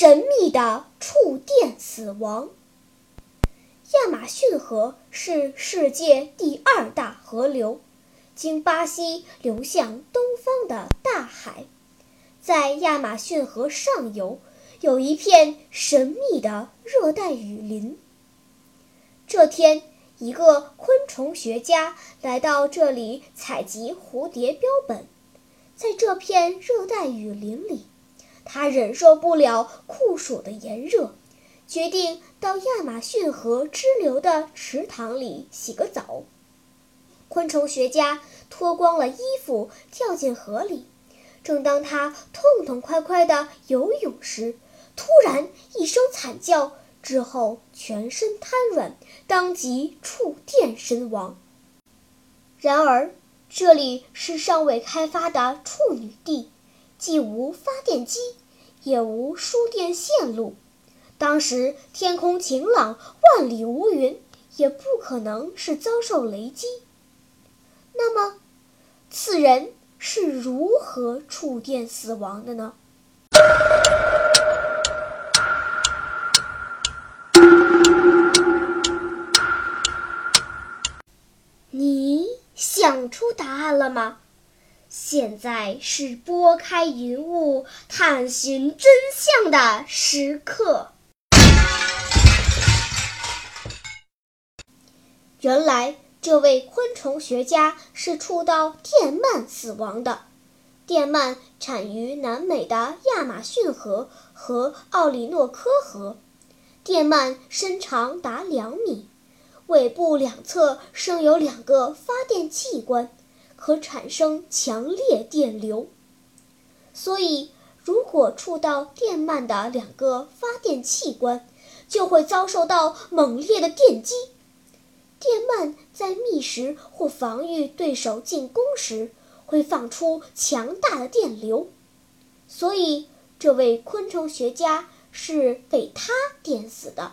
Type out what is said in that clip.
神秘的触电死亡。亚马逊河是世界第二大河流。经巴西流向东方的大海，在亚马逊河上游有一片神秘的热带雨林。这天，一个昆虫学家来到这里采集蝴蝶标本。在这片热带雨林里，他忍受不了酷暑的炎热，决定到亚马逊河支流的池塘里洗个澡。昆虫学家脱光了衣服跳进河里，正当他痛痛快快地游泳时，突然一声惨叫，之后全身瘫软，当即触电身亡。然而，这里是尚未开发的处女地，既无发电机，也无输电线路。当时天空晴朗，万里无云，也不可能是遭受雷击。那么，此人是如何触电死亡的呢？你想出答案了吗？现在是拨开云雾探寻真相的时刻。原来。这位昆虫学家是触到电鳗死亡的。电鳗产于南美的亚马逊河和奥里诺科河。电鳗身长达两米，尾部两侧生有两个发电器官，和产生强烈电流。所以，如果触到电鳗的两个发电器官，就会遭受到猛烈的电击。电鳗在觅食或防御对手进攻时，会放出强大的电流，所以这位昆虫学家是被它电死的。